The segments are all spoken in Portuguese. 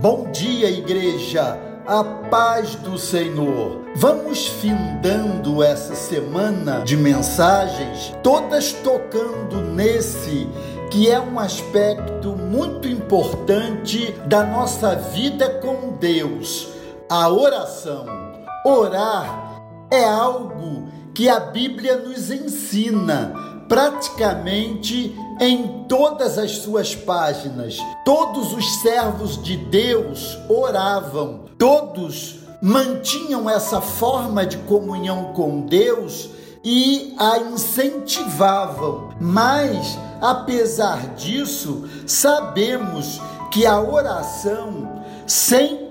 Bom dia, igreja, a paz do Senhor. Vamos findando essa semana de mensagens, todas tocando nesse que é um aspecto muito importante da nossa vida com Deus, a oração. Orar é algo que a Bíblia nos ensina praticamente em todas as suas páginas. Todos os servos de Deus oravam, todos mantinham essa forma de comunhão com Deus e a incentivavam. Mas, apesar disso, sabemos que a oração sempre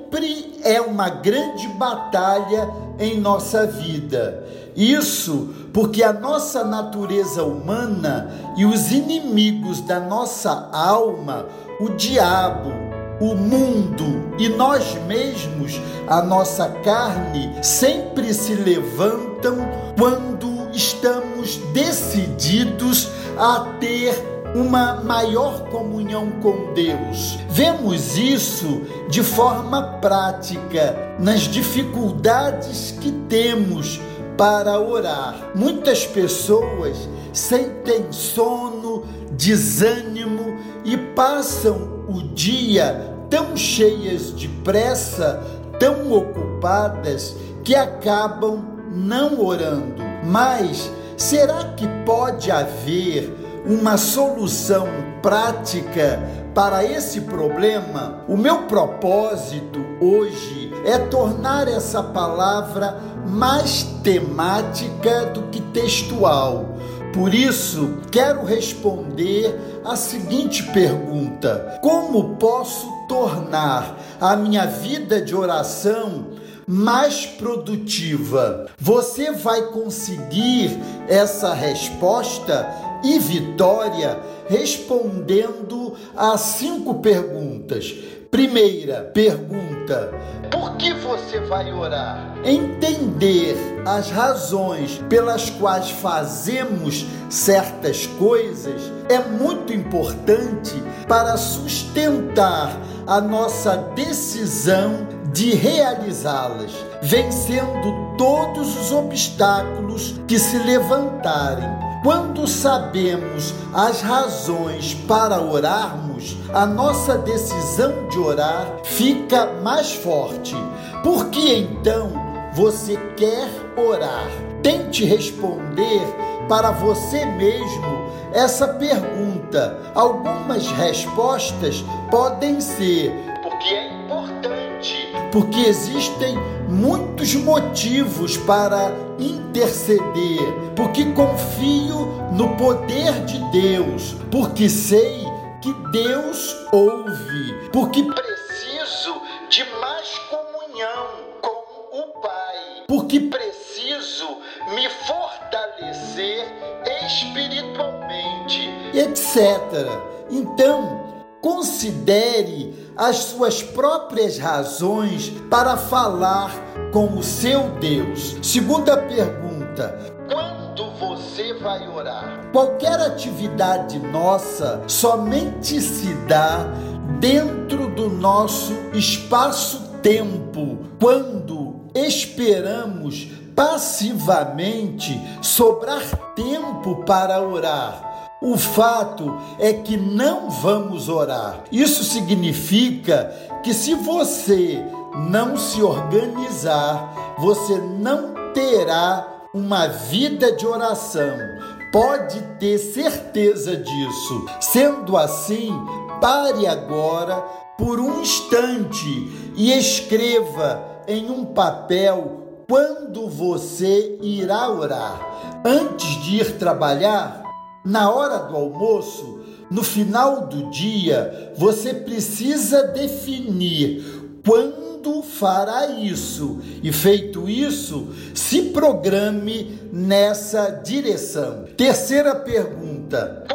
é uma grande batalha em nossa vida. Isso porque a nossa natureza humana e os inimigos da nossa alma, o diabo, o mundo e nós mesmos, a nossa carne, sempre se levantam quando estamos decididos a ter uma maior comunhão com Deus. Vemos isso de forma prática nas dificuldades que temos para orar. Muitas pessoas sentem sono, desânimo e passam o dia tão cheias de pressa, tão ocupadas, que acabam não orando. Mas será que pode haver uma solução prática para esse problema, o meu propósito hoje é tornar essa palavra mais temática do que textual. Por isso, quero responder a seguinte pergunta: Como posso tornar a minha vida de oração mais produtiva? Você vai conseguir essa resposta e vitória respondendo a cinco perguntas. Primeira pergunta: por que você vai orar? Entender as razões pelas quais fazemos certas coisas é muito importante para sustentar a nossa decisão de realizá-las, vencendo todos os obstáculos que se levantarem. Quando sabemos as razões para orarmos, a nossa decisão de orar fica mais forte. Por que então você quer orar? Tente responder para você mesmo essa pergunta. Algumas respostas podem ser: porque é importante, porque existem motivos para interceder, porque confio no poder de Deus, porque sei que Deus ouve, porque preciso de mais comunhão com o Pai, porque preciso me fortalecer espiritualmente, etc. Então, considere as suas próprias razões para falar com o seu Deus. Segunda pergunta: quando você vai orar? Qualquer atividade nossa somente se dá dentro do nosso espaço-tempo, quando esperamos passivamente sobrar tempo para orar o fato é que não vamos orar. Isso significa que se você não se organizar, você não terá uma vida de oração. Pode ter certeza disso. Sendo assim, pare agora por um instante e escreva em um papel quando você irá orar. Antes de ir trabalhar, na hora do almoço, no final do dia, você precisa definir quando fará isso. E feito isso, se programe nessa direção. Terceira pergunta: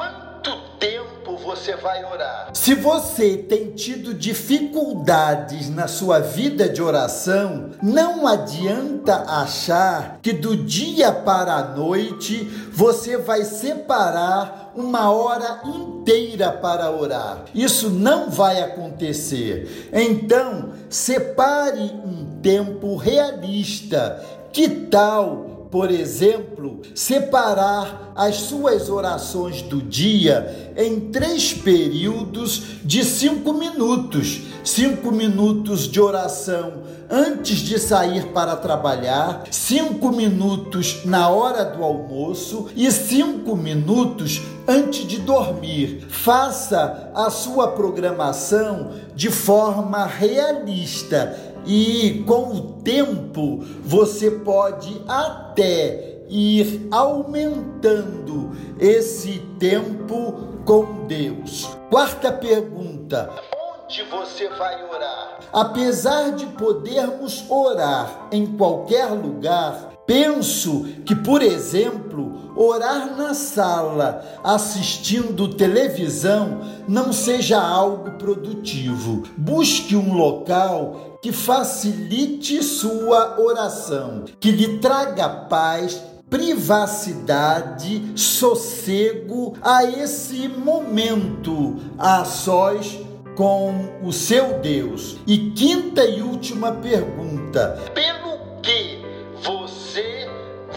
você vai orar. Se você tem tido dificuldades na sua vida de oração, não adianta achar que do dia para a noite você vai separar uma hora inteira para orar. Isso não vai acontecer. Então, separe um tempo realista. Que tal por exemplo, separar as suas orações do dia em três períodos de cinco minutos. Cinco minutos de oração antes de sair para trabalhar, cinco minutos na hora do almoço e cinco minutos antes de dormir. Faça a sua programação de forma realista e com o tempo você pode até ir aumentando esse tempo com Deus. Quarta pergunta: onde você vai orar? Apesar de podermos orar em qualquer lugar, penso que, por exemplo, orar na sala assistindo televisão não seja algo produtivo. Busque um local que facilite sua oração, que lhe traga paz, privacidade, sossego a esse momento a sós com o seu Deus. E quinta e última pergunta: pelo que você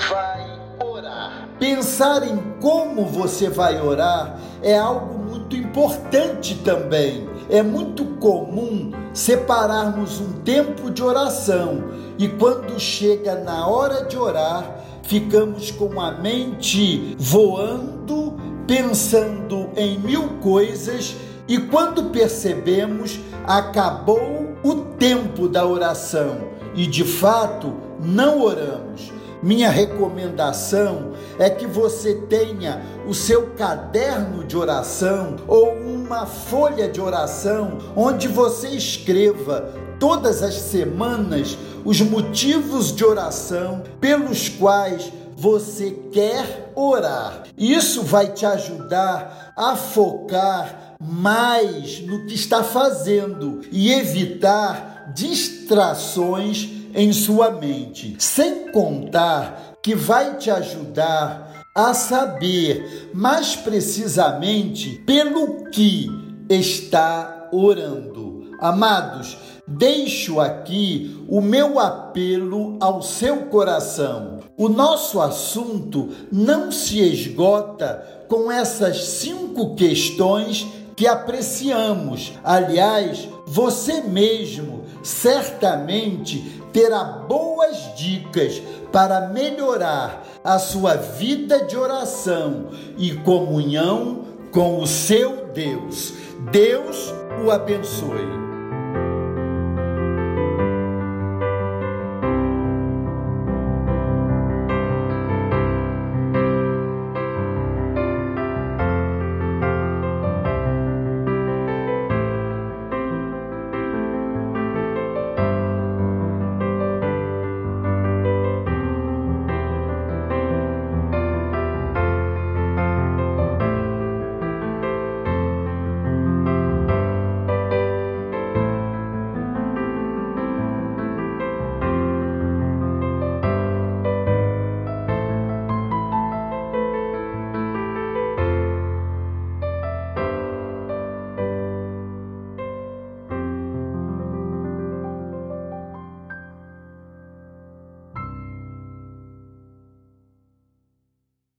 vai orar? Pensar em como você vai orar é algo muito importante também. É muito comum separarmos um tempo de oração e quando chega na hora de orar, ficamos com a mente voando, pensando em mil coisas e quando percebemos, acabou o tempo da oração e de fato não oramos. Minha recomendação é que você tenha o seu caderno de oração ou uma folha de oração onde você escreva todas as semanas os motivos de oração pelos quais você quer orar. Isso vai te ajudar a focar mais no que está fazendo e evitar distrações em sua mente, sem contar que vai te ajudar a saber mais precisamente pelo que está orando. Amados, deixo aqui o meu apelo ao seu coração. O nosso assunto não se esgota com essas cinco questões que apreciamos. Aliás, você mesmo certamente terá boas dicas para melhorar a sua vida de oração e comunhão com o seu Deus. Deus o abençoe.